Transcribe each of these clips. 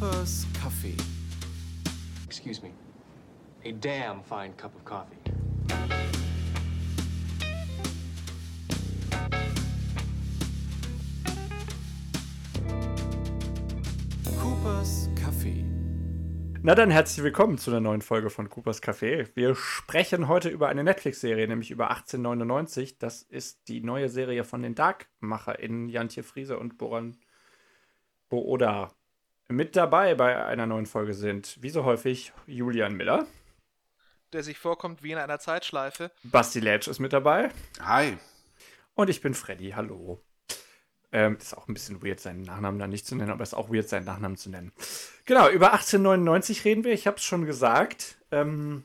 Coopers Kaffee. Excuse me. A damn fine cup of coffee. Coopers Kaffee. Na dann herzlich willkommen zu einer neuen Folge von Coopers Café. Wir sprechen heute über eine Netflix-Serie, nämlich über 1899. Das ist die neue Serie von den Dark-MacherInnen Jantje Friese und Boran Booda. Mit dabei bei einer neuen Folge sind, wie so häufig, Julian Miller. Der sich vorkommt wie in einer Zeitschleife. Basti Letsch ist mit dabei. Hi. Und ich bin Freddy. Hallo. Ähm, ist auch ein bisschen weird, seinen Nachnamen da nicht zu nennen, aber ist auch weird, seinen Nachnamen zu nennen. Genau, über 1899 reden wir. Ich habe es schon gesagt. Ähm,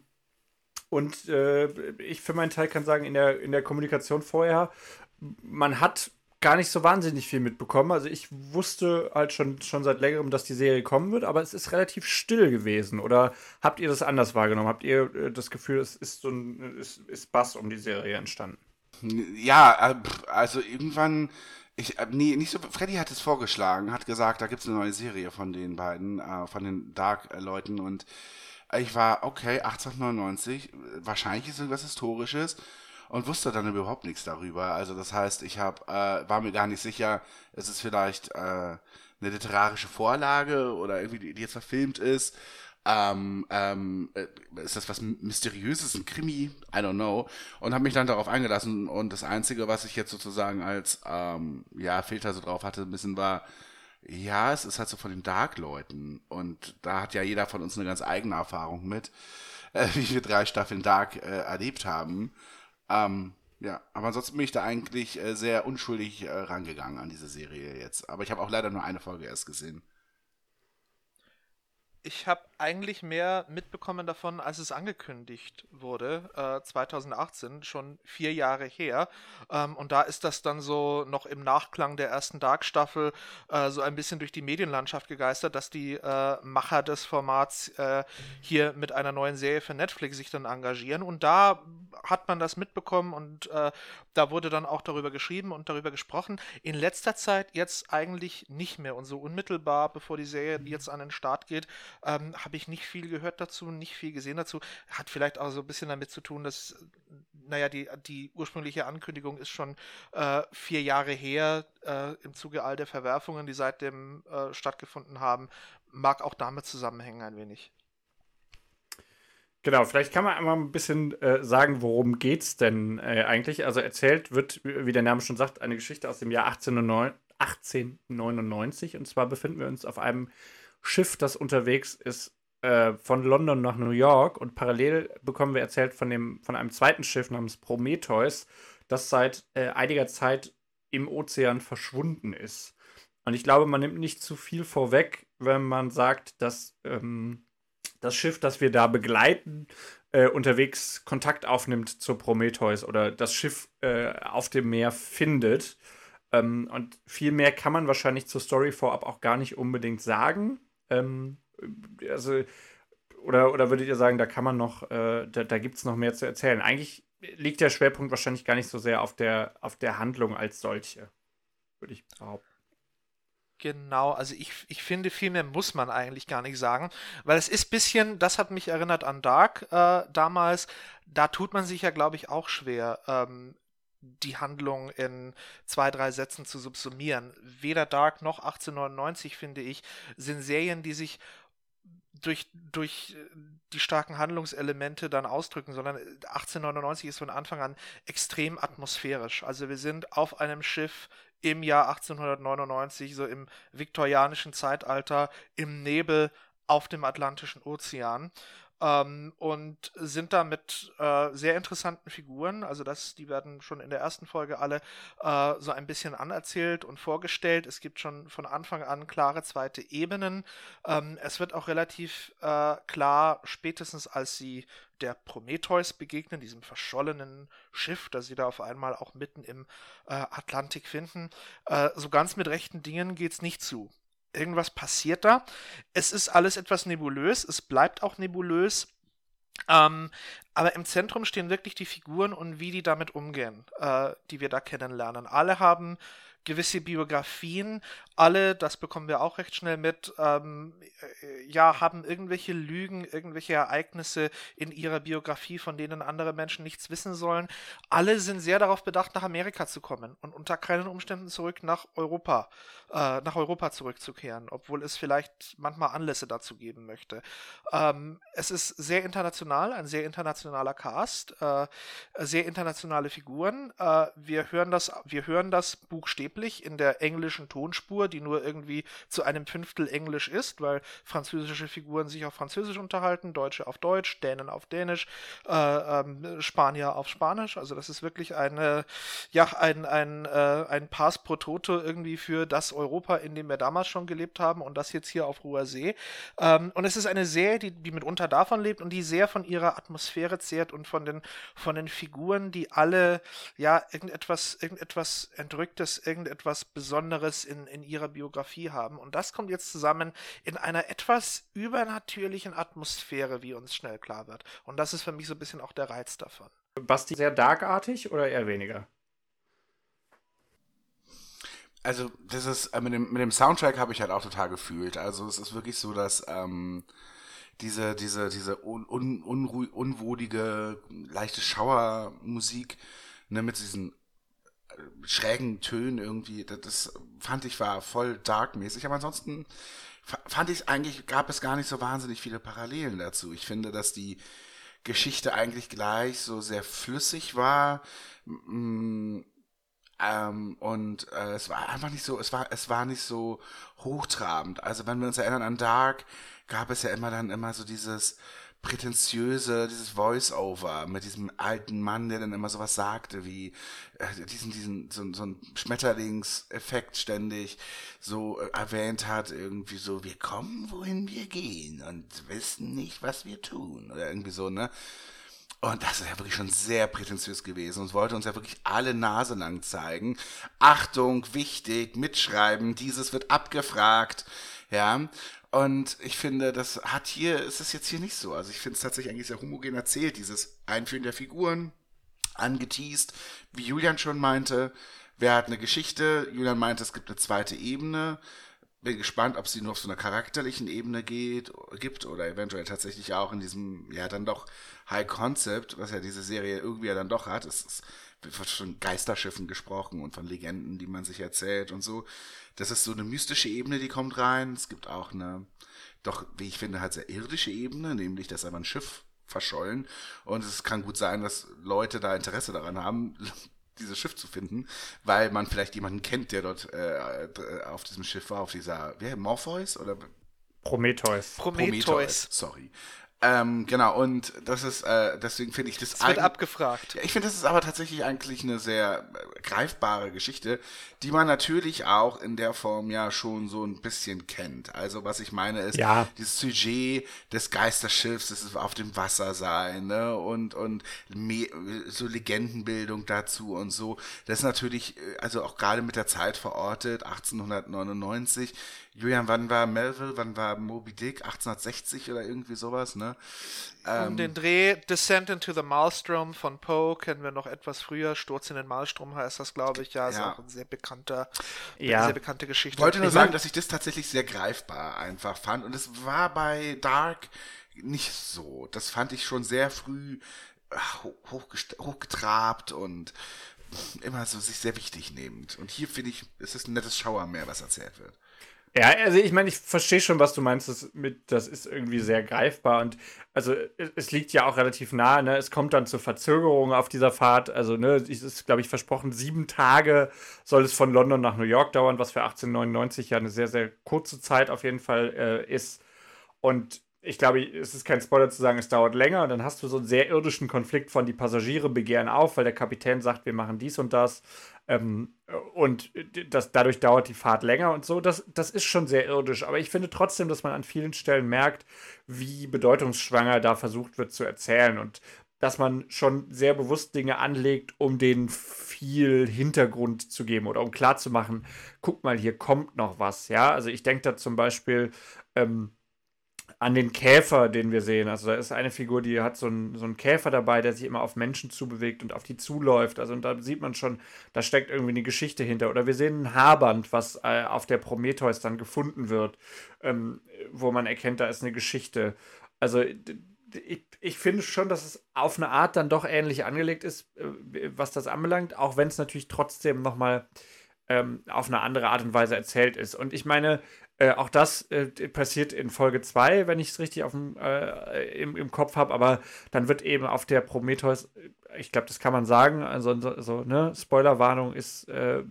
und äh, ich für meinen Teil kann sagen, in der, in der Kommunikation vorher, man hat gar nicht so wahnsinnig viel mitbekommen. Also ich wusste halt schon, schon seit längerem, dass die Serie kommen wird, aber es ist relativ still gewesen. Oder habt ihr das anders wahrgenommen? Habt ihr äh, das Gefühl, es ist so ein ist, ist Bass um die Serie entstanden? Ja, äh, also irgendwann, ich, äh, nee, nicht so, Freddy hat es vorgeschlagen, hat gesagt, da gibt es eine neue Serie von den beiden, von den Dark-Leuten und ich war, okay, 1899, wahrscheinlich ist irgendwas Historisches und wusste dann überhaupt nichts darüber. Also das heißt, ich hab, äh, war mir gar nicht sicher, ist es vielleicht äh, eine literarische Vorlage oder irgendwie, die, die jetzt verfilmt ist. Ähm, ähm, äh, ist das was Mysteriöses, ein Krimi? I don't know. Und habe mich dann darauf eingelassen und das Einzige, was ich jetzt sozusagen als ähm, ja, Filter so drauf hatte, ein bisschen war, ja, es ist halt so von den Dark-Leuten und da hat ja jeder von uns eine ganz eigene Erfahrung mit, äh, wie wir drei Staffeln Dark äh, erlebt haben. Ähm, ja, aber ansonsten bin ich da eigentlich äh, sehr unschuldig äh, rangegangen an diese Serie jetzt. Aber ich habe auch leider nur eine Folge erst gesehen. Ich habe eigentlich mehr mitbekommen davon, als es angekündigt wurde, äh, 2018, schon vier Jahre her. Ähm, und da ist das dann so noch im Nachklang der ersten Dark-Staffel äh, so ein bisschen durch die Medienlandschaft gegeistert, dass die äh, Macher des Formats äh, hier mit einer neuen Serie für Netflix sich dann engagieren. Und da hat man das mitbekommen und äh, da wurde dann auch darüber geschrieben und darüber gesprochen. In letzter Zeit jetzt eigentlich nicht mehr und so unmittelbar, bevor die Serie jetzt an den Start geht, ähm, habe ich nicht viel gehört dazu, nicht viel gesehen dazu. Hat vielleicht auch so ein bisschen damit zu tun, dass, naja, die, die ursprüngliche Ankündigung ist schon äh, vier Jahre her äh, im Zuge all der Verwerfungen, die seitdem äh, stattgefunden haben. Mag auch damit zusammenhängen ein wenig. Genau, vielleicht kann man einmal ein bisschen äh, sagen, worum geht's denn äh, eigentlich? Also erzählt wird, wie der Name schon sagt, eine Geschichte aus dem Jahr 1899. Und zwar befinden wir uns auf einem Schiff, das unterwegs ist äh, von London nach New York. Und parallel bekommen wir erzählt von, dem, von einem zweiten Schiff namens Prometheus, das seit äh, einiger Zeit im Ozean verschwunden ist. Und ich glaube, man nimmt nicht zu viel vorweg, wenn man sagt, dass ähm, das Schiff, das wir da begleiten, äh, unterwegs Kontakt aufnimmt zur Prometheus oder das Schiff äh, auf dem Meer findet. Ähm, und viel mehr kann man wahrscheinlich zur Story vorab auch gar nicht unbedingt sagen. Ähm, also, oder, oder würdet ihr sagen, da kann man noch, äh, da, da gibt es noch mehr zu erzählen? Eigentlich liegt der Schwerpunkt wahrscheinlich gar nicht so sehr auf der, auf der Handlung als solche, würde ich behaupten. Genau, also ich, ich finde, viel mehr muss man eigentlich gar nicht sagen, weil es ist ein bisschen, das hat mich erinnert an Dark äh, damals, da tut man sich ja, glaube ich, auch schwer, ähm, die Handlung in zwei, drei Sätzen zu subsumieren. Weder Dark noch 1899, finde ich, sind Serien, die sich durch, durch die starken Handlungselemente dann ausdrücken, sondern 1899 ist von Anfang an extrem atmosphärisch. Also wir sind auf einem Schiff im Jahr 1899, so im viktorianischen Zeitalter, im Nebel auf dem Atlantischen Ozean ähm, und sind da mit äh, sehr interessanten Figuren. Also das, die werden schon in der ersten Folge alle äh, so ein bisschen anerzählt und vorgestellt. Es gibt schon von Anfang an klare zweite Ebenen. Ähm, es wird auch relativ äh, klar, spätestens als sie der Prometheus begegnen, diesem verschollenen Schiff, das sie da auf einmal auch mitten im äh, Atlantik finden. Äh, so ganz mit rechten Dingen geht es nicht zu irgendwas passiert da. Es ist alles etwas nebulös, es bleibt auch nebulös. Ähm, aber im Zentrum stehen wirklich die Figuren und wie die damit umgehen, äh, die wir da kennenlernen. Alle haben gewisse Biografien, alle, das bekommen wir auch recht schnell mit, ähm, äh, ja, haben irgendwelche Lügen, irgendwelche Ereignisse in ihrer Biografie, von denen andere Menschen nichts wissen sollen. Alle sind sehr darauf bedacht, nach Amerika zu kommen und unter keinen Umständen zurück nach Europa, äh, nach Europa zurückzukehren, obwohl es vielleicht manchmal Anlässe dazu geben möchte. Ähm, es ist sehr international, ein sehr internationaler Cast, äh, sehr internationale Figuren. Äh, wir hören das, wir hören das buchstäblich in der englischen Tonspur, die nur irgendwie zu einem Fünftel Englisch ist, weil französische Figuren sich auf Französisch unterhalten, Deutsche auf Deutsch, Dänen auf Dänisch, äh, ähm, Spanier auf Spanisch. Also das ist wirklich eine, ja, ein, ein, äh, ein Pass pro Toto irgendwie für das Europa, in dem wir damals schon gelebt haben und das jetzt hier auf hoher See. Ähm, und es ist eine Serie, die, die mitunter davon lebt und die sehr von ihrer Atmosphäre zehrt und von den, von den Figuren, die alle ja irgendetwas, irgendetwas Entrücktes, irgendetwas Besonderes in, in ihrer Biografie haben. Und das kommt jetzt zusammen in einer etwas übernatürlichen Atmosphäre, wie uns schnell klar wird. Und das ist für mich so ein bisschen auch der Reiz davon. Basti, sehr darkartig oder eher weniger? Also, das ist, äh, mit, dem, mit dem Soundtrack habe ich halt auch total gefühlt. Also, es ist wirklich so, dass ähm, diese, diese, diese un, un, unruhig, unwohlige, leichte Schauermusik, ne, mit diesen schrägen Tönen irgendwie, das, das fand ich war voll darkmäßig, aber ansonsten fand ich eigentlich, gab es gar nicht so wahnsinnig viele Parallelen dazu. Ich finde, dass die Geschichte eigentlich gleich so sehr flüssig war. Mm, ähm, und äh, es war einfach nicht so, es war, es war nicht so hochtrabend. Also wenn wir uns erinnern an Dark, gab es ja immer dann immer so dieses prätentiöse, dieses Voice-Over mit diesem alten Mann, der dann immer sowas sagte, wie äh, diesen, diesen, so, so ein Schmetterlingseffekt ständig so äh, erwähnt hat, irgendwie so, wir kommen, wohin wir gehen und wissen nicht, was wir tun. Oder irgendwie so, ne? Und das ist ja wirklich schon sehr prätentiös gewesen und wollte uns ja wirklich alle Nase lang zeigen. Achtung, wichtig, mitschreiben, dieses wird abgefragt. Ja, und ich finde, das hat hier, ist es jetzt hier nicht so. Also ich finde es tatsächlich eigentlich sehr homogen erzählt, dieses Einführen der Figuren, angeteased, wie Julian schon meinte. Wer hat eine Geschichte? Julian meinte, es gibt eine zweite Ebene. Bin gespannt, ob sie nur auf so einer charakterlichen Ebene geht, gibt oder eventuell tatsächlich auch in diesem, ja, dann doch High Concept, was ja diese Serie irgendwie ja dann doch hat. Es ist, wird von Geisterschiffen gesprochen und von Legenden, die man sich erzählt und so. Das ist so eine mystische Ebene, die kommt rein. Es gibt auch eine, doch, wie ich finde, halt sehr irdische Ebene, nämlich, dass aber ein Schiff verschollen. Und es kann gut sein, dass Leute da Interesse daran haben, dieses Schiff zu finden, weil man vielleicht jemanden kennt, der dort äh, auf diesem Schiff war, auf dieser, wer, Morpheus oder Prometheus. Prometheus. Prometheus, sorry. Ähm, genau, und das ist, äh, deswegen finde ich das. Es wird abgefragt. Ja, ich finde, das ist aber tatsächlich eigentlich eine sehr äh, greifbare Geschichte, die man natürlich auch in der Form ja schon so ein bisschen kennt. Also, was ich meine ist, ja. dieses Sujet des Geisterschiffs, das ist auf dem Wasser sein, ne, und, und so Legendenbildung dazu und so. Das ist natürlich, äh, also auch gerade mit der Zeit verortet, 1899, Julian, wann war Melville, wann war Moby Dick? 1860 oder irgendwie sowas, ne? Ähm, um den Dreh Descent into the Maelstrom von Poe kennen wir noch etwas früher. Sturz in den Maelstrom heißt das, glaube ich. Ja, ist ja. auch ein sehr bekannter, ja. sehr bekannte Geschichte. Ich wollte nur ich sagen, dass ich das tatsächlich sehr greifbar einfach fand. Und es war bei Dark nicht so. Das fand ich schon sehr früh hochgetrabt und immer so sich sehr wichtig nehmend. Und hier finde ich, es ist ein nettes Schauermeer, was erzählt wird. Ja, also ich meine, ich verstehe schon, was du meinst. Das, mit, das ist irgendwie sehr greifbar und also es, liegt ja auch relativ nahe. Ne? Es kommt dann zur Verzögerung auf dieser Fahrt. Also ne, es ist, glaube ich, versprochen, sieben Tage soll es von London nach New York dauern, was für 1899 ja eine sehr, sehr kurze Zeit auf jeden Fall äh, ist. Und ich glaube, es ist kein Spoiler zu sagen, es dauert länger. Und dann hast du so einen sehr irdischen Konflikt von die Passagiere begehren auf, weil der Kapitän sagt, wir machen dies und das. Ähm, und das, dadurch dauert die Fahrt länger und so. Das, das ist schon sehr irdisch. Aber ich finde trotzdem, dass man an vielen Stellen merkt, wie bedeutungsschwanger da versucht wird zu erzählen. Und dass man schon sehr bewusst Dinge anlegt, um denen viel Hintergrund zu geben oder um klarzumachen, guck mal, hier kommt noch was. Ja, also ich denke da zum Beispiel, ähm, an den Käfer, den wir sehen. Also da ist eine Figur, die hat so einen, so einen Käfer dabei, der sich immer auf Menschen zubewegt und auf die zuläuft. Also und da sieht man schon, da steckt irgendwie eine Geschichte hinter. Oder wir sehen ein Haarband, was äh, auf der Prometheus dann gefunden wird, ähm, wo man erkennt, da ist eine Geschichte. Also ich, ich finde schon, dass es auf eine Art dann doch ähnlich angelegt ist, äh, was das anbelangt, auch wenn es natürlich trotzdem nochmal ähm, auf eine andere Art und Weise erzählt ist. Und ich meine, äh, auch das äh, passiert in Folge 2, wenn ich es richtig auf dem, äh, im, im Kopf habe, aber dann wird eben auf der Prometheus, äh, ich glaube, das kann man sagen, also so, so ne, Spoilerwarnung ist, äh,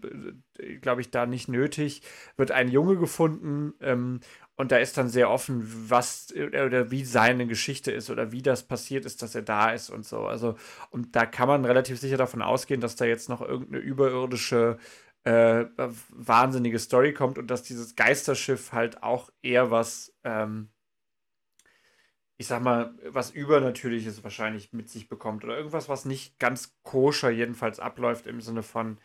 glaube ich, da nicht nötig, wird ein Junge gefunden ähm, und da ist dann sehr offen, was oder wie seine Geschichte ist oder wie das passiert ist, dass er da ist und so. Also, und da kann man relativ sicher davon ausgehen, dass da jetzt noch irgendeine überirdische äh, wahnsinnige Story kommt und dass dieses Geisterschiff halt auch eher was, ähm, ich sag mal, was Übernatürliches wahrscheinlich mit sich bekommt oder irgendwas, was nicht ganz koscher jedenfalls abläuft im Sinne von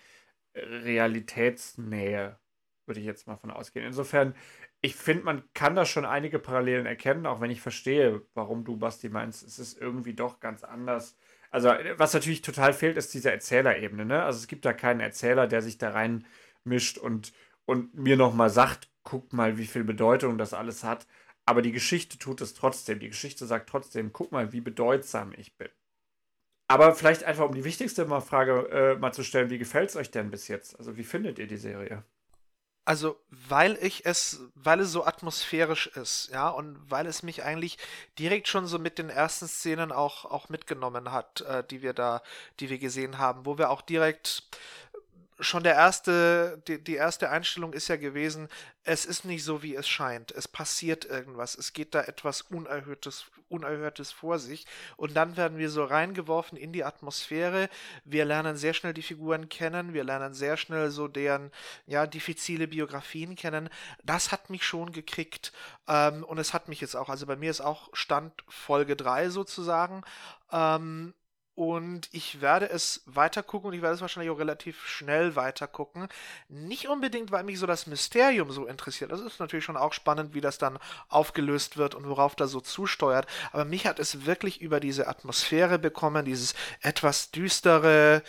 Realitätsnähe, würde ich jetzt mal von ausgehen. Insofern, ich finde, man kann da schon einige Parallelen erkennen, auch wenn ich verstehe, warum du, Basti, meinst, es ist irgendwie doch ganz anders also, was natürlich total fehlt, ist diese Erzählerebene. Ne? Also, es gibt da keinen Erzähler, der sich da rein mischt und, und mir nochmal sagt, guck mal, wie viel Bedeutung das alles hat. Aber die Geschichte tut es trotzdem. Die Geschichte sagt trotzdem, guck mal, wie bedeutsam ich bin. Aber vielleicht einfach, um die wichtigste Frage äh, mal zu stellen, wie gefällt es euch denn bis jetzt? Also, wie findet ihr die Serie? Also, weil ich es, weil es so atmosphärisch ist, ja, und weil es mich eigentlich direkt schon so mit den ersten Szenen auch, auch mitgenommen hat, äh, die wir da, die wir gesehen haben, wo wir auch direkt schon der erste, die, die erste Einstellung ist ja gewesen, es ist nicht so, wie es scheint. Es passiert irgendwas. Es geht da etwas Unerhörtes, Unerhörtes vor sich. Und dann werden wir so reingeworfen in die Atmosphäre. Wir lernen sehr schnell die Figuren kennen. Wir lernen sehr schnell so deren, ja, diffizile Biografien kennen. Das hat mich schon gekriegt. Ähm, und es hat mich jetzt auch, also bei mir ist auch Stand Folge 3 sozusagen. Ähm, und ich werde es weitergucken und ich werde es wahrscheinlich auch relativ schnell weitergucken. Nicht unbedingt, weil mich so das Mysterium so interessiert. Das ist natürlich schon auch spannend, wie das dann aufgelöst wird und worauf da so zusteuert. Aber mich hat es wirklich über diese Atmosphäre bekommen, dieses etwas düstere,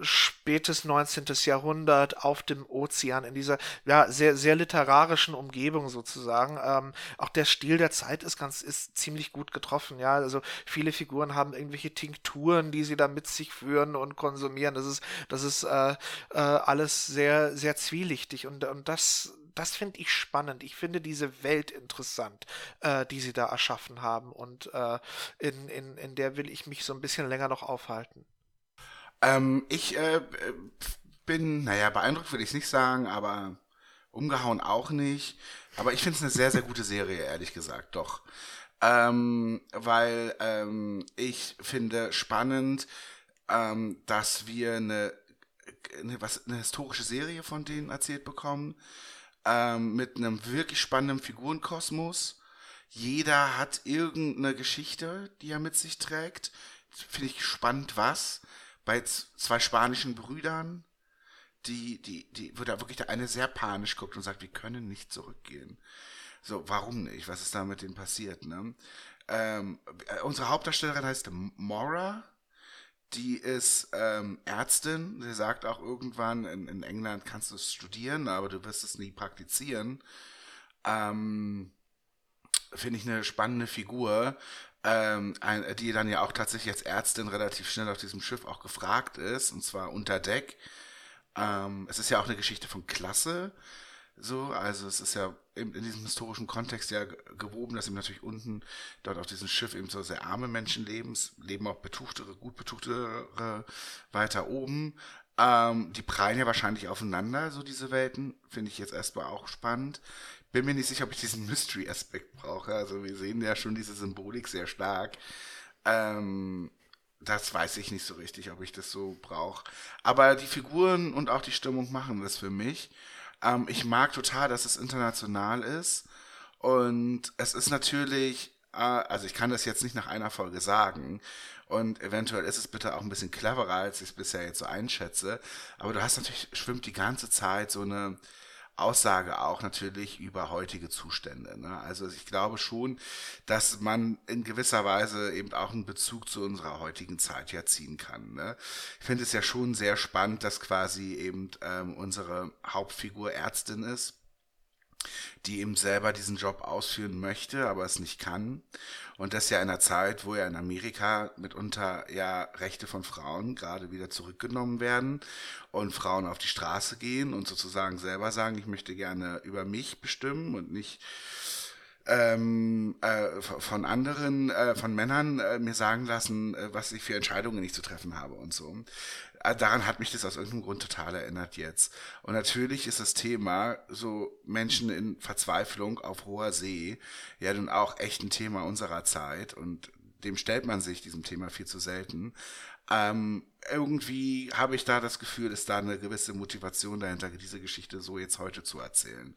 spätes 19. Jahrhundert auf dem Ozean, in dieser ja, sehr, sehr literarischen Umgebung sozusagen. Ähm, auch der Stil der Zeit ist ganz, ist ziemlich gut getroffen, ja. Also viele Figuren haben irgendwelche Tinkturen, die sie da mit sich führen und konsumieren. Das ist, das ist äh, äh, alles sehr, sehr zwielichtig und, und das, das finde ich spannend. Ich finde diese Welt interessant, äh, die sie da erschaffen haben und äh, in, in, in der will ich mich so ein bisschen länger noch aufhalten. Ähm, ich äh, bin, naja, beeindruckt würde ich nicht sagen, aber umgehauen auch nicht. Aber ich finde es eine sehr, sehr gute Serie, ehrlich gesagt, doch. Ähm, weil ähm, ich finde spannend, ähm, dass wir eine, eine, was, eine historische Serie von denen erzählt bekommen, ähm, mit einem wirklich spannenden Figurenkosmos. Jeder hat irgendeine Geschichte, die er mit sich trägt. Finde ich spannend, was bei zwei spanischen Brüdern, die, die, die, wo da wirklich der eine sehr panisch guckt und sagt, wir können nicht zurückgehen. So, warum nicht? Was ist da mit denen passiert, ne? Ähm, äh, unsere Hauptdarstellerin heißt Maura. Die ist ähm, Ärztin. Sie sagt auch irgendwann, in, in England kannst du es studieren, aber du wirst es nie praktizieren. Ähm, Finde ich eine spannende Figur ähm, die dann ja auch tatsächlich als Ärztin relativ schnell auf diesem Schiff auch gefragt ist, und zwar unter Deck. Ähm, es ist ja auch eine Geschichte von Klasse, so, also es ist ja in, in diesem historischen Kontext ja gewoben, dass eben natürlich unten dort auf diesem Schiff eben so sehr arme Menschen leben, es leben auch betuchtere, gut betuchtere weiter oben. Ähm, die prallen ja wahrscheinlich aufeinander, so diese Welten, finde ich jetzt erstmal auch spannend bin mir nicht sicher, ob ich diesen Mystery-Aspekt brauche. Also wir sehen ja schon diese Symbolik sehr stark. Ähm, das weiß ich nicht so richtig, ob ich das so brauche. Aber die Figuren und auch die Stimmung machen das für mich. Ähm, ich mag total, dass es international ist. Und es ist natürlich, äh, also ich kann das jetzt nicht nach einer Folge sagen. Und eventuell ist es bitte auch ein bisschen cleverer, als ich es bisher jetzt so einschätze. Aber du hast natürlich, schwimmt die ganze Zeit so eine Aussage auch natürlich über heutige Zustände. Ne? Also ich glaube schon, dass man in gewisser Weise eben auch einen Bezug zu unserer heutigen Zeit ja ziehen kann. Ne? Ich finde es ja schon sehr spannend, dass quasi eben ähm, unsere Hauptfigur Ärztin ist die eben selber diesen Job ausführen möchte, aber es nicht kann. Und das ja in einer Zeit, wo ja in Amerika mitunter ja Rechte von Frauen gerade wieder zurückgenommen werden und Frauen auf die Straße gehen und sozusagen selber sagen, ich möchte gerne über mich bestimmen und nicht ähm, äh, von anderen, äh, von Männern äh, mir sagen lassen, äh, was ich für Entscheidungen nicht zu treffen habe und so. Äh, daran hat mich das aus irgendeinem Grund total erinnert jetzt. Und natürlich ist das Thema so Menschen in Verzweiflung auf hoher See ja nun auch echt ein Thema unserer Zeit und dem stellt man sich diesem Thema viel zu selten. Ähm, irgendwie habe ich da das Gefühl, ist da eine gewisse Motivation dahinter, diese Geschichte so jetzt heute zu erzählen.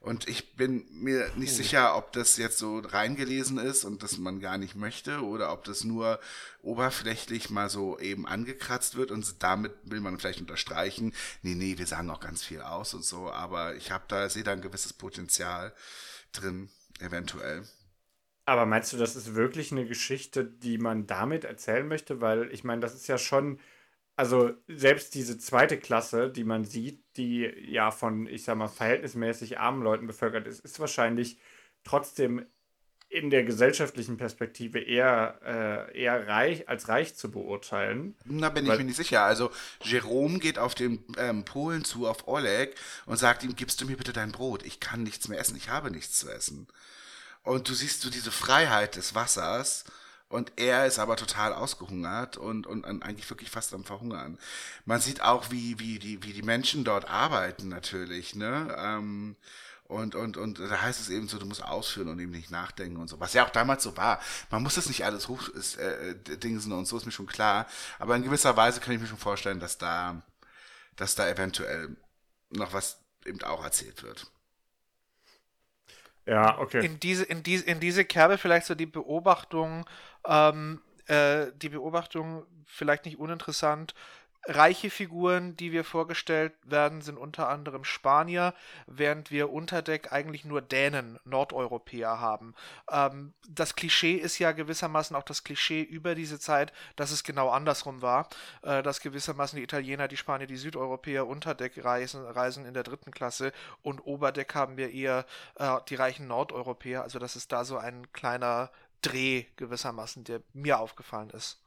Und ich bin mir nicht sicher, ob das jetzt so reingelesen ist und das man gar nicht möchte oder ob das nur oberflächlich mal so eben angekratzt wird und damit will man vielleicht unterstreichen, nee, nee, wir sagen auch ganz viel aus und so, aber ich habe da, sehe da ein gewisses Potenzial drin, eventuell. Aber meinst du, das ist wirklich eine Geschichte, die man damit erzählen möchte? Weil ich meine, das ist ja schon also selbst diese zweite Klasse, die man sieht, die ja von, ich sag mal, verhältnismäßig armen Leuten bevölkert ist, ist wahrscheinlich trotzdem in der gesellschaftlichen Perspektive eher, äh, eher reich als reich zu beurteilen. Da bin ich mir nicht sicher. Also Jerome geht auf den ähm, Polen zu, auf Oleg, und sagt ihm, gibst du mir bitte dein Brot? Ich kann nichts mehr essen, ich habe nichts zu essen. Und du siehst so diese Freiheit des Wassers und er ist aber total ausgehungert und, und, und eigentlich wirklich fast am Verhungern. Man sieht auch, wie, wie, die, wie die Menschen dort arbeiten natürlich, ne? Ähm, und, und, und da heißt es eben so, du musst ausführen und eben nicht nachdenken und so. Was ja auch damals so war. Man muss das nicht alles hoch ist, äh, dingsen und so ist mir schon klar. Aber in gewisser Weise kann ich mir schon vorstellen, dass da, dass da eventuell noch was eben auch erzählt wird. Ja, okay. In diese, in diese, in diese Kerbe vielleicht so die Beobachtung, ähm, äh, die Beobachtung vielleicht nicht uninteressant, reiche Figuren, die wir vorgestellt werden, sind unter anderem Spanier, während wir unter Deck eigentlich nur Dänen, Nordeuropäer haben. Ähm, das Klischee ist ja gewissermaßen auch das Klischee über diese Zeit, dass es genau andersrum war, äh, dass gewissermaßen die Italiener, die Spanier, die Südeuropäer unter Deck reisen, reisen in der dritten Klasse und Oberdeck haben wir eher äh, die reichen Nordeuropäer. Also das ist da so ein kleiner Dreh gewissermaßen, der mir aufgefallen ist.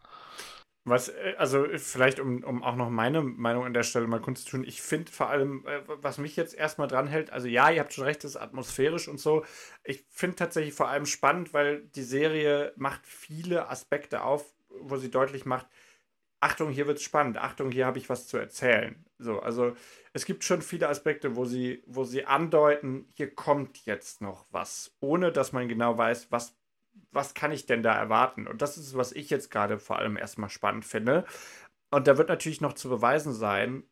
Was, äh, also vielleicht, um, um auch noch meine Meinung an der Stelle mal kundzutun, ich finde vor allem, äh, was mich jetzt erstmal dran hält, also ja, ihr habt schon recht, es ist atmosphärisch und so. Ich finde tatsächlich vor allem spannend, weil die Serie macht viele Aspekte auf, wo sie deutlich macht, Achtung, hier wird es spannend, Achtung, hier habe ich was zu erzählen. So, also es gibt schon viele Aspekte, wo sie, wo sie andeuten, hier kommt jetzt noch was, ohne dass man genau weiß, was was kann ich denn da erwarten? Und das ist, was ich jetzt gerade vor allem erstmal spannend finde. Und da wird natürlich noch zu beweisen sein,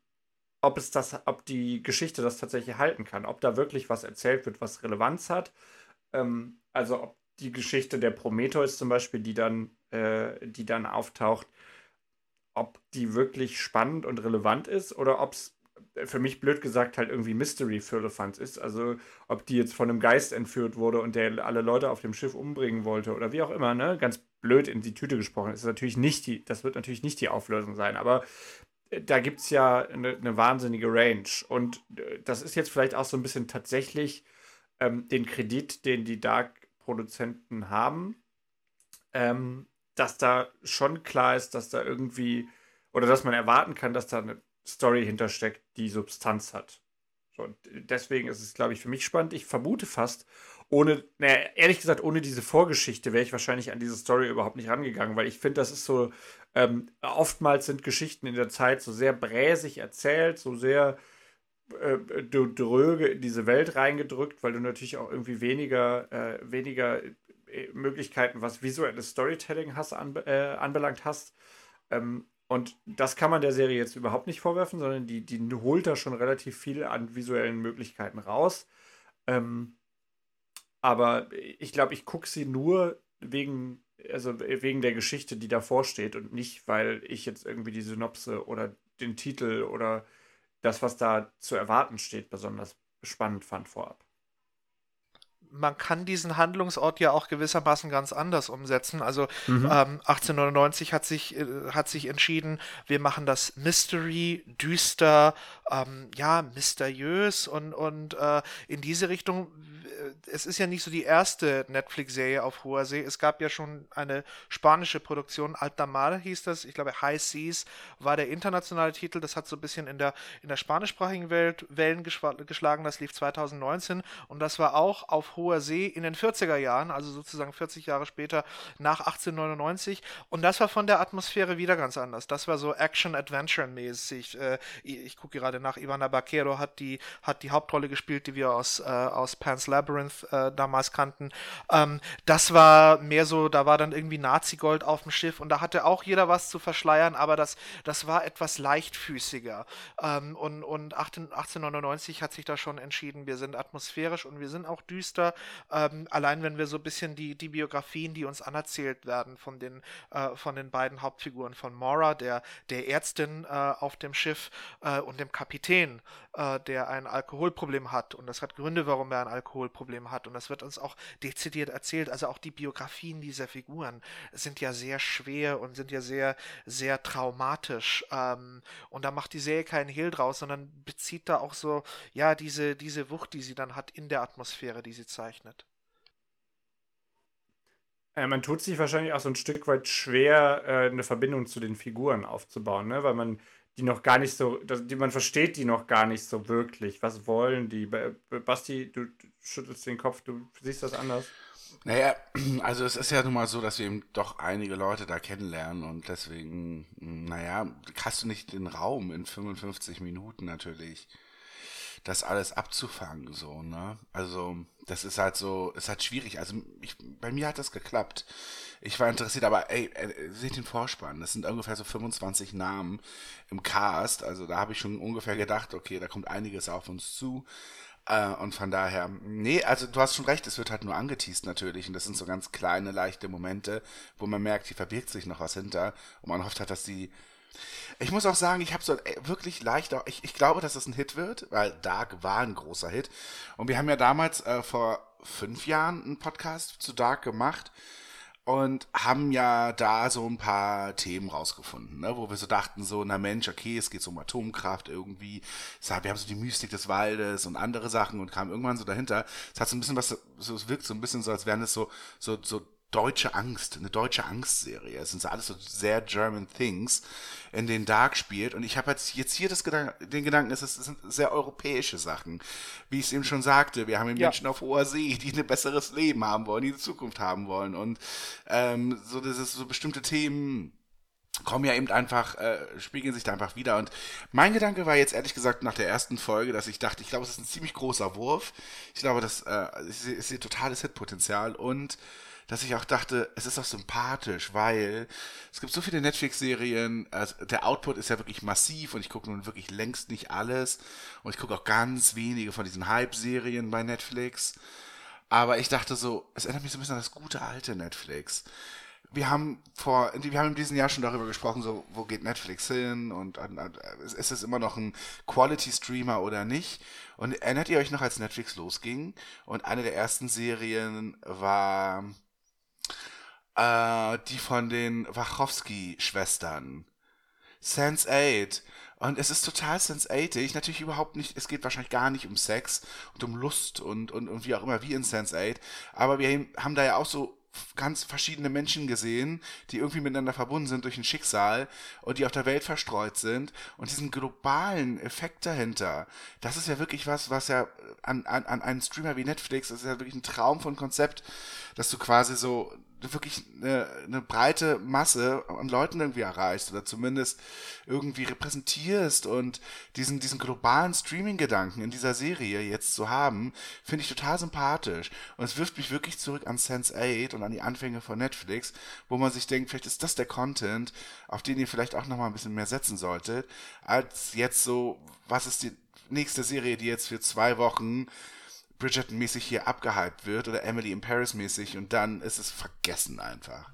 ob es das, ob die Geschichte das tatsächlich halten kann, ob da wirklich was erzählt wird, was Relevanz hat. Ähm, also ob die Geschichte der Prometheus zum Beispiel, die dann, äh, die dann auftaucht, ob die wirklich spannend und relevant ist oder ob es für mich blöd gesagt halt irgendwie Mystery Firlefanz ist. Also ob die jetzt von einem Geist entführt wurde und der alle Leute auf dem Schiff umbringen wollte oder wie auch immer, ne? Ganz blöd in die Tüte gesprochen. Das ist natürlich nicht die, das wird natürlich nicht die Auflösung sein, aber äh, da gibt es ja eine, eine, wahnsinnige Range. Und äh, das ist jetzt vielleicht auch so ein bisschen tatsächlich ähm, den Kredit, den die Dark-Produzenten haben, ähm, dass da schon klar ist, dass da irgendwie, oder dass man erwarten kann, dass da eine Story hintersteckt, die Substanz hat. So, und deswegen ist es, glaube ich, für mich spannend. Ich vermute fast, ohne, naja, ehrlich gesagt, ohne diese Vorgeschichte wäre ich wahrscheinlich an diese Story überhaupt nicht rangegangen, weil ich finde, das ist so, ähm, oftmals sind Geschichten in der Zeit so sehr bräsig erzählt, so sehr äh, dröge in diese Welt reingedrückt, weil du natürlich auch irgendwie weniger, äh, weniger äh, Möglichkeiten, was visuelles Storytelling hast, an, äh, anbelangt hast. Ähm, und das kann man der Serie jetzt überhaupt nicht vorwerfen, sondern die, die holt da schon relativ viel an visuellen Möglichkeiten raus. Ähm, aber ich glaube, ich gucke sie nur wegen, also wegen der Geschichte, die davor steht und nicht, weil ich jetzt irgendwie die Synopse oder den Titel oder das, was da zu erwarten steht, besonders spannend fand vorab man kann diesen Handlungsort ja auch gewissermaßen ganz anders umsetzen. Also mhm. ähm, 1899 hat sich, äh, hat sich entschieden, wir machen das Mystery, düster, ähm, ja, mysteriös und, und äh, in diese Richtung. Äh, es ist ja nicht so die erste Netflix-Serie auf hoher See. Es gab ja schon eine spanische Produktion, Alta Mar hieß das. Ich glaube, High Seas war der internationale Titel. Das hat so ein bisschen in der, in der spanischsprachigen Welt Wellen geschlagen. Das lief 2019 und das war auch auf hoher See in den 40er Jahren, also sozusagen 40 Jahre später nach 1899. Und das war von der Atmosphäre wieder ganz anders. Das war so Action-Adventure-mäßig. Äh, ich gucke gerade nach, Ivana Baquero hat die, hat die Hauptrolle gespielt, die wir aus, äh, aus Pan's Labyrinth äh, damals kannten. Ähm, das war mehr so, da war dann irgendwie Nazi-Gold auf dem Schiff und da hatte auch jeder was zu verschleiern, aber das, das war etwas leichtfüßiger. Ähm, und, und 18, 1899 hat sich da schon entschieden, wir sind atmosphärisch und wir sind auch düster. Ähm, allein wenn wir so ein bisschen die, die Biografien, die uns anerzählt werden von den, äh, von den beiden Hauptfiguren von Mora, der, der Ärztin äh, auf dem Schiff äh, und dem Kapitän, äh, der ein Alkoholproblem hat. Und das hat Gründe, warum er ein Alkoholproblem hat. Und das wird uns auch dezidiert erzählt. Also auch die Biografien dieser Figuren sind ja sehr schwer und sind ja sehr, sehr traumatisch. Ähm, und da macht die Serie keinen Hehl draus, sondern bezieht da auch so, ja, diese, diese Wucht, die sie dann hat in der Atmosphäre, die sie zeichnet. Ja, man tut sich wahrscheinlich auch so ein Stück weit schwer, äh, eine Verbindung zu den Figuren aufzubauen, ne? weil man die noch gar nicht so, die, man versteht die noch gar nicht so wirklich. Was wollen die? Basti, du schüttelst den Kopf, du siehst das anders. Naja, also es ist ja nun mal so, dass wir eben doch einige Leute da kennenlernen und deswegen, naja, hast du nicht den Raum in 55 Minuten natürlich, das alles abzufangen, so, ne? Also, das ist halt so, ist halt schwierig. Also, ich, bei mir hat das geklappt. Ich war interessiert, aber ey, äh, seht den Vorspann. Das sind ungefähr so 25 Namen im Cast. Also, da habe ich schon ungefähr gedacht, okay, da kommt einiges auf uns zu. Äh, und von daher, nee, also du hast schon recht, es wird halt nur angeteased natürlich. Und das sind so ganz kleine, leichte Momente, wo man merkt, hier verbirgt sich noch was hinter. Und man hofft halt, dass die ich muss auch sagen, ich habe so äh, wirklich leicht, ich, ich glaube, dass das ein Hit wird, weil Dark war ein großer Hit. Und wir haben ja damals äh, vor fünf Jahren einen Podcast zu Dark gemacht und haben ja da so ein paar Themen rausgefunden, ne, wo wir so dachten, so, na Mensch, okay, es geht so um Atomkraft irgendwie. Wir haben so die Mystik des Waldes und andere Sachen und kamen irgendwann so dahinter. Es hat so ein bisschen was, so, es wirkt so ein bisschen so, als wären es so, so, so deutsche Angst, eine deutsche Angstserie. Es sind so alles so sehr German Things, in denen Dark spielt. Und ich habe jetzt, jetzt hier das Gedank den Gedanken, es sind sehr europäische Sachen. Wie ich es eben schon sagte, wir haben ja. Menschen auf hoher See, die ein besseres Leben haben wollen, die eine Zukunft haben wollen. Und ähm, so, das ist so bestimmte Themen kommen ja eben einfach, äh, spiegeln sich da einfach wieder. Und mein Gedanke war jetzt ehrlich gesagt nach der ersten Folge, dass ich dachte, ich glaube, es ist ein ziemlich großer Wurf. Ich glaube, das äh, ist, ist hier totales Hitpotenzial und dass ich auch dachte, es ist auch sympathisch, weil es gibt so viele Netflix-Serien, also der Output ist ja wirklich massiv und ich gucke nun wirklich längst nicht alles und ich gucke auch ganz wenige von diesen Hype-Serien bei Netflix. Aber ich dachte so, es erinnert mich so ein bisschen an das gute alte Netflix. Wir haben vor, wir haben in diesem Jahr schon darüber gesprochen, so, wo geht Netflix hin und, und, und ist es immer noch ein Quality-Streamer oder nicht? Und erinnert ihr euch noch, als Netflix losging? Und eine der ersten Serien war äh, die von den Wachowski-Schwestern. Sense8. Und es ist total Sense8ig. Natürlich überhaupt nicht, es geht wahrscheinlich gar nicht um Sex und um Lust und, und, und wie auch immer, wie in Sense8. Aber wir haben da ja auch so ganz verschiedene Menschen gesehen, die irgendwie miteinander verbunden sind durch ein Schicksal und die auf der Welt verstreut sind. Und diesen globalen Effekt dahinter, das ist ja wirklich was, was ja an, an, an einen Streamer wie Netflix, das ist ja wirklich ein Traum von Konzept, dass du quasi so wirklich eine, eine breite Masse an Leuten irgendwie erreichst oder zumindest irgendwie repräsentierst und diesen, diesen globalen Streaming-Gedanken in dieser Serie jetzt zu haben, finde ich total sympathisch. Und es wirft mich wirklich zurück an Sense8 und an die Anfänge von Netflix, wo man sich denkt, vielleicht ist das der Content, auf den ihr vielleicht auch nochmal ein bisschen mehr setzen solltet, als jetzt so, was ist die nächste Serie, die jetzt für zwei Wochen Bridgerton-mäßig hier abgehypt wird oder Emily in Paris-mäßig und dann ist es vergessen einfach.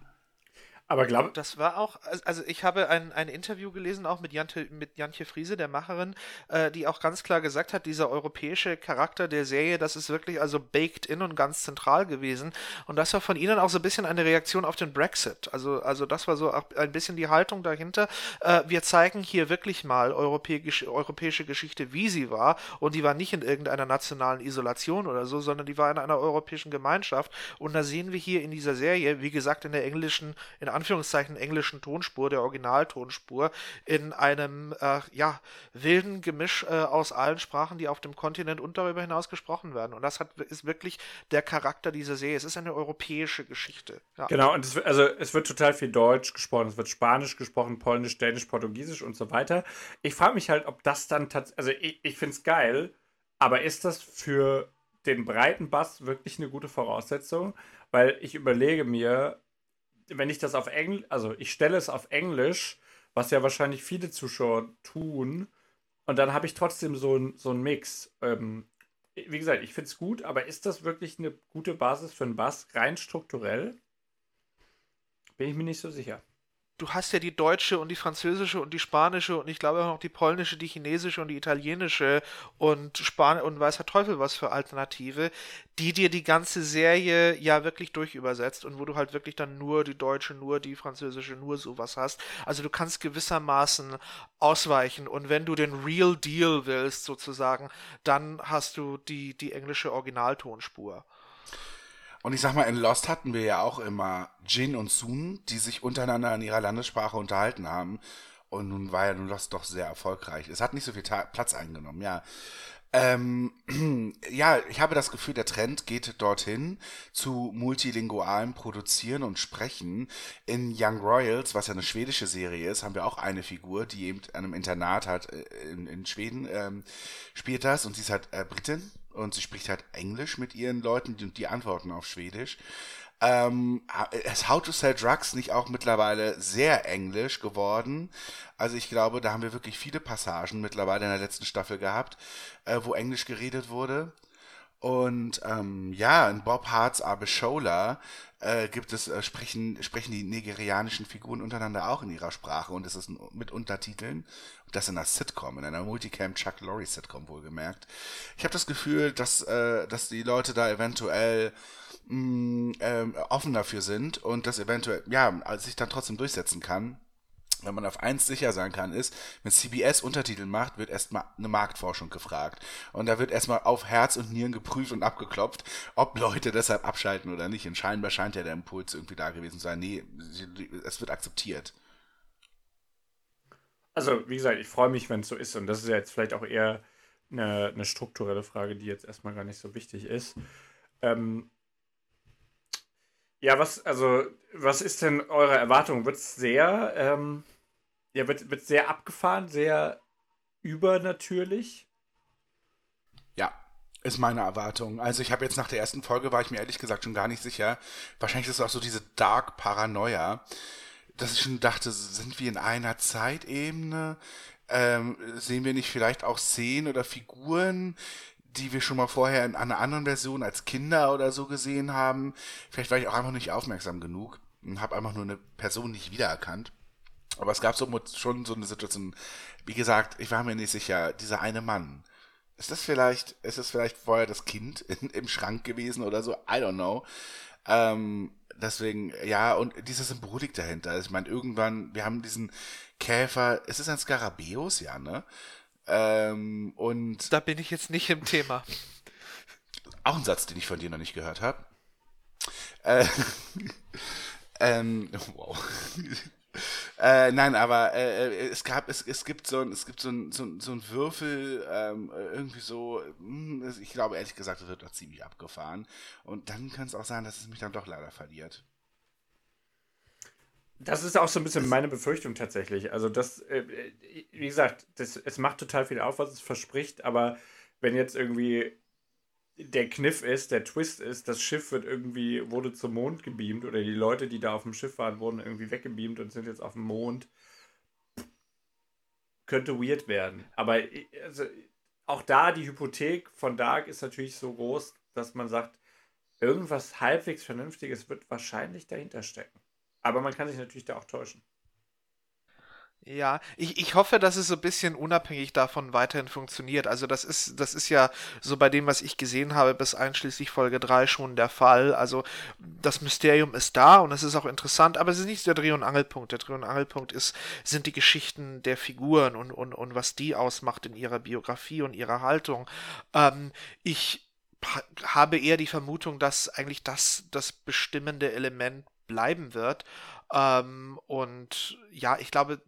Aber glaube Das war auch, also ich habe ein, ein Interview gelesen, auch mit, Jante, mit Jantje Friese, der Macherin, äh, die auch ganz klar gesagt hat, dieser europäische Charakter der Serie, das ist wirklich also baked in und ganz zentral gewesen. Und das war von ihnen auch so ein bisschen eine Reaktion auf den Brexit. Also, also das war so ein bisschen die Haltung dahinter. Äh, wir zeigen hier wirklich mal europäisch, europäische Geschichte, wie sie war. Und die war nicht in irgendeiner nationalen Isolation oder so, sondern die war in einer europäischen Gemeinschaft. Und da sehen wir hier in dieser Serie, wie gesagt, in der englischen, in Anführungszeichen englischen Tonspur, der Originaltonspur, in einem äh, ja, wilden Gemisch äh, aus allen Sprachen, die auf dem Kontinent und darüber hinaus gesprochen werden. Und das hat, ist wirklich der Charakter dieser Serie. Es ist eine europäische Geschichte. Ja. Genau, und es, also, es wird total viel Deutsch gesprochen, es wird Spanisch gesprochen, Polnisch, Dänisch, Portugiesisch und so weiter. Ich frage mich halt, ob das dann tatsächlich, also ich, ich finde es geil, aber ist das für den breiten Bass wirklich eine gute Voraussetzung? Weil ich überlege mir, wenn ich das auf Englisch, also ich stelle es auf Englisch, was ja wahrscheinlich viele Zuschauer tun, und dann habe ich trotzdem so, ein, so einen Mix. Ähm, wie gesagt, ich finde es gut, aber ist das wirklich eine gute Basis für einen Bass, rein strukturell? Bin ich mir nicht so sicher du hast ja die deutsche und die französische und die spanische und ich glaube auch noch die polnische, die chinesische und die italienische und Span und weiß Teufel was für Alternative, die dir die ganze Serie ja wirklich durchübersetzt und wo du halt wirklich dann nur die deutsche, nur die französische, nur sowas hast. Also du kannst gewissermaßen ausweichen und wenn du den Real Deal willst sozusagen, dann hast du die, die englische Originaltonspur. Und ich sag mal, in Lost hatten wir ja auch immer Jin und Sun, die sich untereinander in ihrer Landessprache unterhalten haben. Und nun war ja nun Lost doch sehr erfolgreich. Es hat nicht so viel Ta Platz eingenommen, ja. Ähm, ja, ich habe das Gefühl, der Trend geht dorthin zu multilingualem Produzieren und Sprechen. In Young Royals, was ja eine schwedische Serie ist, haben wir auch eine Figur, die eben einem Internat hat äh, in, in Schweden ähm, spielt das und sie ist halt äh, Britin und sie spricht halt Englisch mit ihren Leuten und die antworten auf Schwedisch. Ähm, ist How to Sell Drugs nicht auch mittlerweile sehr englisch geworden? Also ich glaube, da haben wir wirklich viele Passagen mittlerweile in der letzten Staffel gehabt, äh, wo Englisch geredet wurde. Und ähm, ja, in Bob Harts Abishola äh, gibt es, äh, sprechen, sprechen die nigerianischen Figuren untereinander auch in ihrer Sprache und es ist mit Untertiteln. Das in einer Sitcom, in einer Multicam Chuck Lorre Sitcom wohlgemerkt. Ich habe das Gefühl, dass, äh, dass die Leute da eventuell mh, mm, äh, offen dafür sind und das eventuell, ja, sich dann trotzdem durchsetzen kann wenn man auf eins sicher sein kann, ist, wenn CBS Untertitel macht, wird erstmal eine Marktforschung gefragt. Und da wird erstmal auf Herz und Nieren geprüft und abgeklopft, ob Leute deshalb abschalten oder nicht. Und scheinbar scheint ja der Impuls irgendwie da gewesen zu sein. Nee, es wird akzeptiert. Also, wie gesagt, ich freue mich, wenn es so ist. Und das ist ja jetzt vielleicht auch eher eine, eine strukturelle Frage, die jetzt erstmal gar nicht so wichtig ist. Ähm, ja, was, also, was ist denn eure Erwartung? Wird es sehr, ähm, ja, wird, wird sehr abgefahren, sehr übernatürlich? Ja, ist meine Erwartung. Also ich habe jetzt nach der ersten Folge, war ich mir ehrlich gesagt schon gar nicht sicher. Wahrscheinlich ist es auch so diese Dark Paranoia, dass ich schon dachte, sind wir in einer Zeitebene? Ähm, sehen wir nicht vielleicht auch Szenen oder Figuren, die wir schon mal vorher in einer anderen Version als Kinder oder so gesehen haben. Vielleicht war ich auch einfach nicht aufmerksam genug und habe einfach nur eine Person nicht wiedererkannt. Aber es gab so schon so eine Situation, wie gesagt, ich war mir nicht sicher, dieser eine Mann. Ist das vielleicht, ist das vielleicht vorher das Kind in, im Schrank gewesen oder so? I don't know. Ähm, deswegen, ja, und diese Symbolik dahinter. Also ich meine, irgendwann, wir haben diesen Käfer, ist es ein Skarabäus? Ja, ne? Ähm, und da bin ich jetzt nicht im Thema. Auch ein Satz, den ich von dir noch nicht gehört habe. Äh, ähm, wow. Äh, nein, aber äh, äh, es gab, es, es gibt so ein, es gibt so ein, so ein, so ein Würfel, ähm, irgendwie so, hm, ich glaube ehrlich gesagt, das wird doch ziemlich abgefahren. Und dann kann es auch sein, dass es mich dann doch leider verliert. Das ist auch so ein bisschen meine Befürchtung tatsächlich. Also das, äh, wie gesagt, das, es macht total viel auf, was es verspricht, aber wenn jetzt irgendwie der Kniff ist, der Twist ist, das Schiff wird irgendwie, wurde zum Mond gebeamt oder die Leute, die da auf dem Schiff waren, wurden irgendwie weggebeamt und sind jetzt auf dem Mond, könnte weird werden. Aber also, auch da die Hypothek von Dark ist natürlich so groß, dass man sagt, irgendwas halbwegs Vernünftiges wird wahrscheinlich dahinter stecken. Aber man kann sich natürlich da auch täuschen. Ja, ich, ich hoffe, dass es so ein bisschen unabhängig davon weiterhin funktioniert. Also das ist, das ist ja so bei dem, was ich gesehen habe, bis einschließlich Folge 3 schon der Fall. Also das Mysterium ist da und es ist auch interessant, aber es ist nicht der Dreh- und Angelpunkt. Der Dreh- und Angelpunkt ist, sind die Geschichten der Figuren und, und, und was die ausmacht in ihrer Biografie und ihrer Haltung. Ähm, ich habe eher die Vermutung, dass eigentlich das das bestimmende Element bleiben wird. Ähm, und ja, ich glaube,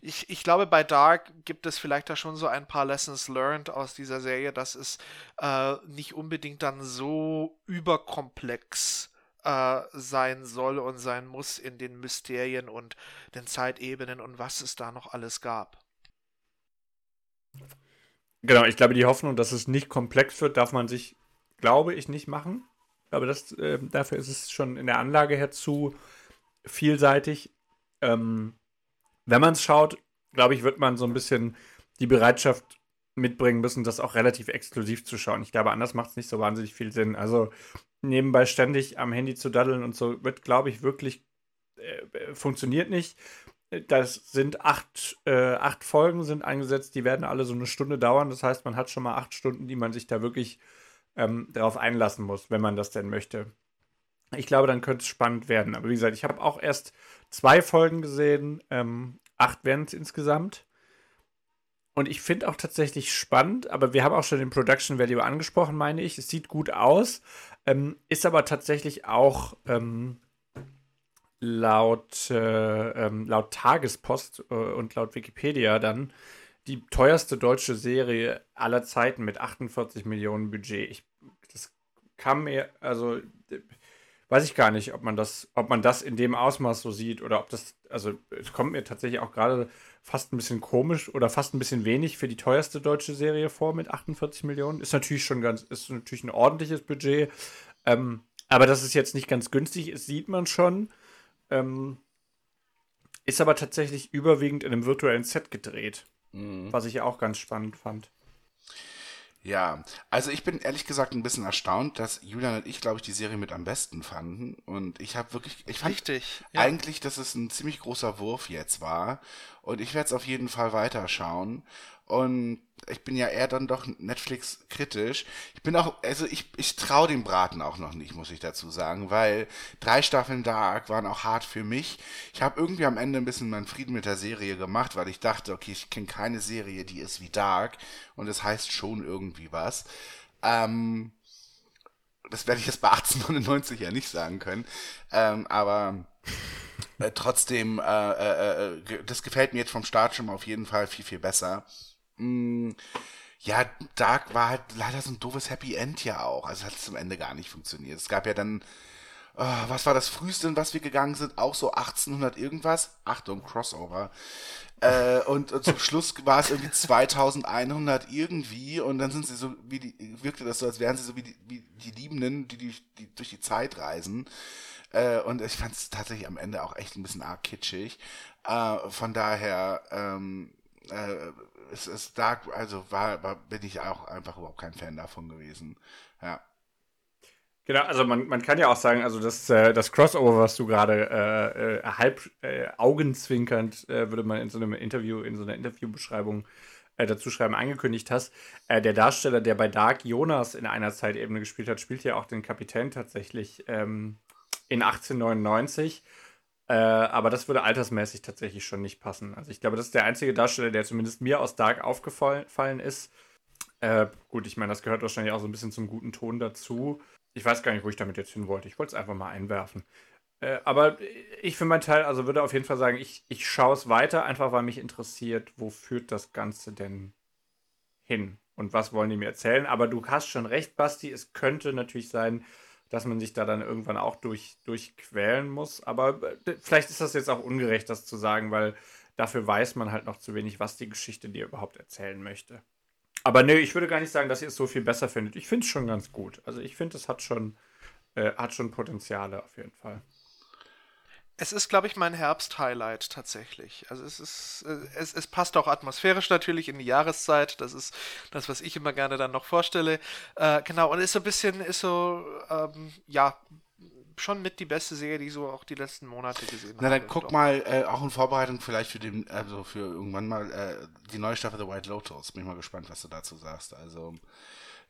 ich, ich glaube, bei Dark gibt es vielleicht da schon so ein paar Lessons learned aus dieser Serie, dass es äh, nicht unbedingt dann so überkomplex äh, sein soll und sein muss in den Mysterien und den Zeitebenen und was es da noch alles gab. Genau, ich glaube, die Hoffnung, dass es nicht komplex wird, darf man sich, glaube ich, nicht machen. Aber das, äh, dafür ist es schon in der Anlage her zu vielseitig. Ähm, wenn man es schaut, glaube ich, wird man so ein bisschen die Bereitschaft mitbringen müssen, das auch relativ exklusiv zu schauen. Ich glaube, anders macht es nicht so wahnsinnig viel Sinn. Also nebenbei ständig am Handy zu daddeln und so wird, glaube ich, wirklich äh, funktioniert nicht. Das sind acht, äh, acht Folgen sind eingesetzt, die werden alle so eine Stunde dauern. Das heißt, man hat schon mal acht Stunden, die man sich da wirklich ähm, darauf einlassen muss, wenn man das denn möchte. Ich glaube, dann könnte es spannend werden. Aber wie gesagt, ich habe auch erst zwei Folgen gesehen. Ähm, acht werden es insgesamt. Und ich finde auch tatsächlich spannend, aber wir haben auch schon den Production Value angesprochen, meine ich. Es sieht gut aus, ähm, ist aber tatsächlich auch ähm, laut, äh, ähm, laut Tagespost äh, und laut Wikipedia dann die teuerste deutsche Serie aller Zeiten mit 48 Millionen Budget. Ich, das kam mir, also weiß ich gar nicht, ob man das, ob man das in dem Ausmaß so sieht oder ob das, also es kommt mir tatsächlich auch gerade fast ein bisschen komisch oder fast ein bisschen wenig für die teuerste deutsche Serie vor mit 48 Millionen. Ist natürlich schon ganz, ist natürlich ein ordentliches Budget. Ähm, aber dass es jetzt nicht ganz günstig ist, sieht man schon. Ähm, ist aber tatsächlich überwiegend in einem virtuellen Set gedreht. Mhm. Was ich ja auch ganz spannend fand. Ja, also ich bin ehrlich gesagt ein bisschen erstaunt, dass Julian und ich, glaube ich, die Serie mit am besten fanden. Und ich habe wirklich, ich fand Richtig, ja. eigentlich, dass es ein ziemlich großer Wurf jetzt war. Und ich werde es auf jeden Fall weiterschauen. Und ich bin ja eher dann doch Netflix kritisch. Ich bin auch, also ich, ich traue dem Braten auch noch nicht, muss ich dazu sagen, weil drei Staffeln Dark waren auch hart für mich. Ich habe irgendwie am Ende ein bisschen meinen Frieden mit der Serie gemacht, weil ich dachte, okay, ich kenne keine Serie, die ist wie Dark und es das heißt schon irgendwie was. Ähm, das werde ich jetzt bei 1899 ja nicht sagen können, ähm, aber äh, trotzdem, äh, äh, äh das gefällt mir jetzt vom Start schon mal auf jeden Fall viel, viel besser. Mm, ja, Dark war halt leider so ein doofes Happy End ja auch. Also hat es zum Ende gar nicht funktioniert. Es gab ja dann, oh, was war das früheste, in was wir gegangen sind? Auch so 1800 irgendwas. Achtung, Crossover. Äh, und, und, zum Schluss war es irgendwie 2100 irgendwie und dann sind sie so, wie die, wirkte das so, als wären sie so wie die, wie die Liebenden, die, die, die durch die Zeit reisen. Äh, und ich fand es tatsächlich am Ende auch echt ein bisschen arg kitschig. Äh, von daher, ähm, äh, es ist Dark, also war, war, bin ich auch einfach überhaupt kein Fan davon gewesen. Ja. Genau, also man, man kann ja auch sagen, also das, äh, das Crossover, was du gerade äh, äh, halb äh, augenzwinkernd, äh, würde man in so einem Interview, in so einer Interviewbeschreibung dazu schreiben, angekündigt hast. der Darsteller, der bei Dark Jonas in einer Zeitebene gespielt hat, spielt ja auch den Kapitän tatsächlich ähm, in 1899. Äh, aber das würde altersmäßig tatsächlich schon nicht passen. Also ich glaube, das ist der einzige Darsteller, der zumindest mir aus Dark aufgefallen ist. Äh, gut, ich meine, das gehört wahrscheinlich auch so ein bisschen zum guten Ton dazu. Ich weiß gar nicht, wo ich damit jetzt hin wollte. Ich wollte es einfach mal einwerfen. Äh, aber ich für meinen Teil, also würde auf jeden Fall sagen, ich, ich schaue es weiter, einfach weil mich interessiert, wo führt das Ganze denn hin? Und was wollen die mir erzählen? Aber du hast schon recht, Basti, es könnte natürlich sein, dass man sich da dann irgendwann auch durch, durchquälen muss. Aber äh, vielleicht ist das jetzt auch ungerecht, das zu sagen, weil dafür weiß man halt noch zu wenig, was die Geschichte dir überhaupt erzählen möchte. Aber nee, ich würde gar nicht sagen, dass ihr es so viel besser findet. Ich finde es schon ganz gut. Also ich finde, es hat schon, äh, hat schon Potenziale auf jeden Fall. Es ist, glaube ich, mein Herbst-Highlight tatsächlich. Also es ist, äh, es, es passt auch atmosphärisch natürlich in die Jahreszeit. Das ist das, was ich immer gerne dann noch vorstelle. Äh, genau, und ist so ein bisschen, ist so, ähm, ja, schon mit die beste Serie, die ich so auch die letzten Monate gesehen habe. Na, dann guck mal, äh, auch in Vorbereitung vielleicht für den, also für irgendwann mal äh, die neue Staffel The White Lotus. Bin ich mal gespannt, was du dazu sagst. Also,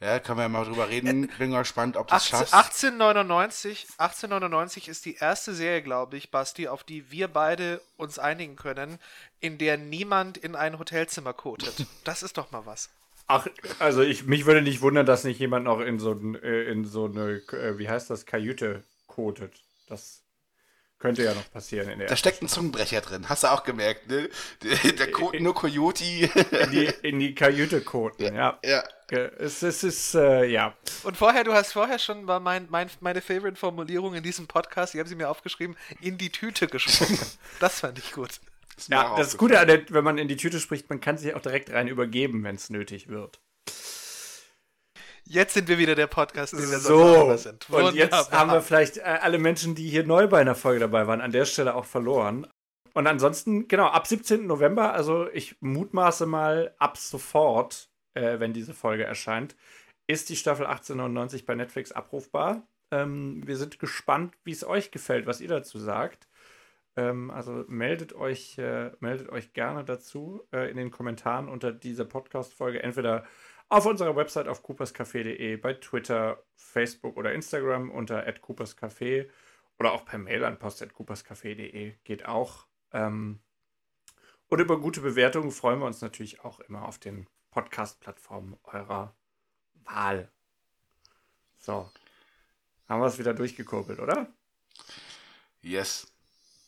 ja, können wir ja mal drüber reden. Bin mal gespannt, ob du es 18, schaffst. 1899, 1899 ist die erste Serie, glaube ich, Basti, auf die wir beide uns einigen können, in der niemand in ein Hotelzimmer kotet. Das ist doch mal was. Ach, also ich, mich würde nicht wundern, dass nicht jemand noch in so, ein, äh, in so eine, äh, wie heißt das, Kajüte kotet. Das könnte ja noch passieren in der Da steckt ein Zungenbrecher drin, hast du auch gemerkt, ne? Der, der Code nur Coyote. in die, in die Kajüte koten, ja. ja. Äh, Es, es ist, äh, ja. Und vorher, du hast vorher schon mal mein, mein, meine Favorite-Formulierung in diesem Podcast, ich habe sie mir aufgeschrieben, in die Tüte gesprochen. das fand ich gut. Mir Ja, das Gute an der, wenn man in die Tüte spricht, man kann sich auch direkt rein übergeben, wenn es nötig wird. Jetzt sind wir wieder der Podcast, den wir sonst So, sind. und jetzt Wunderbar. haben wir vielleicht äh, alle Menschen, die hier neu bei einer Folge dabei waren, an der Stelle auch verloren. Und ansonsten, genau, ab 17. November, also ich mutmaße mal ab sofort, äh, wenn diese Folge erscheint, ist die Staffel 1899 bei Netflix abrufbar. Ähm, wir sind gespannt, wie es euch gefällt, was ihr dazu sagt. Ähm, also meldet euch, äh, meldet euch gerne dazu äh, in den Kommentaren unter dieser Podcast-Folge, entweder auf unserer Website auf cooperscafé.de, bei Twitter, Facebook oder Instagram unter @cooperscafé oder auch per Mail an post@cooperscafé.de geht auch. Ähm, und über gute Bewertungen freuen wir uns natürlich auch immer auf den Podcast-Plattformen eurer Wahl. So. Haben wir es wieder durchgekurbelt, oder? Yes.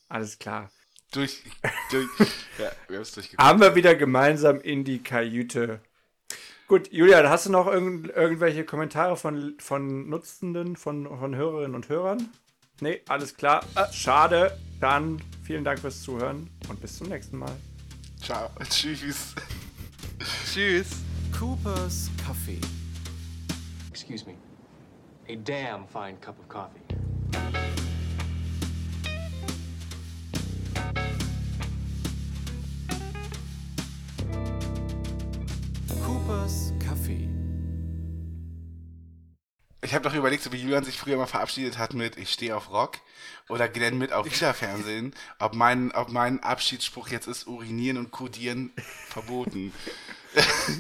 Alles klar. Durch, durch. ja, wir haben es durchgekommen. Haben wir wieder gemeinsam in die Kajüte. Gut, Julian, hast du noch irgend, irgendwelche Kommentare von, von Nutzenden, von, von Hörerinnen und Hörern? Nee, alles klar. Schade. Dann vielen Dank fürs Zuhören und bis zum nächsten Mal. Ciao. Tschüss. Tschüss. Cooper's Coffee. Excuse me. A damn fine cup of coffee. Cooper's Kaffee. Ich habe doch überlegt, so wie Julian sich früher mal verabschiedet hat mit Ich stehe auf Rock oder Glenn mit auf Wiederfernsehen, ob mein, ob mein Abschiedsspruch jetzt ist, urinieren und kodieren verboten.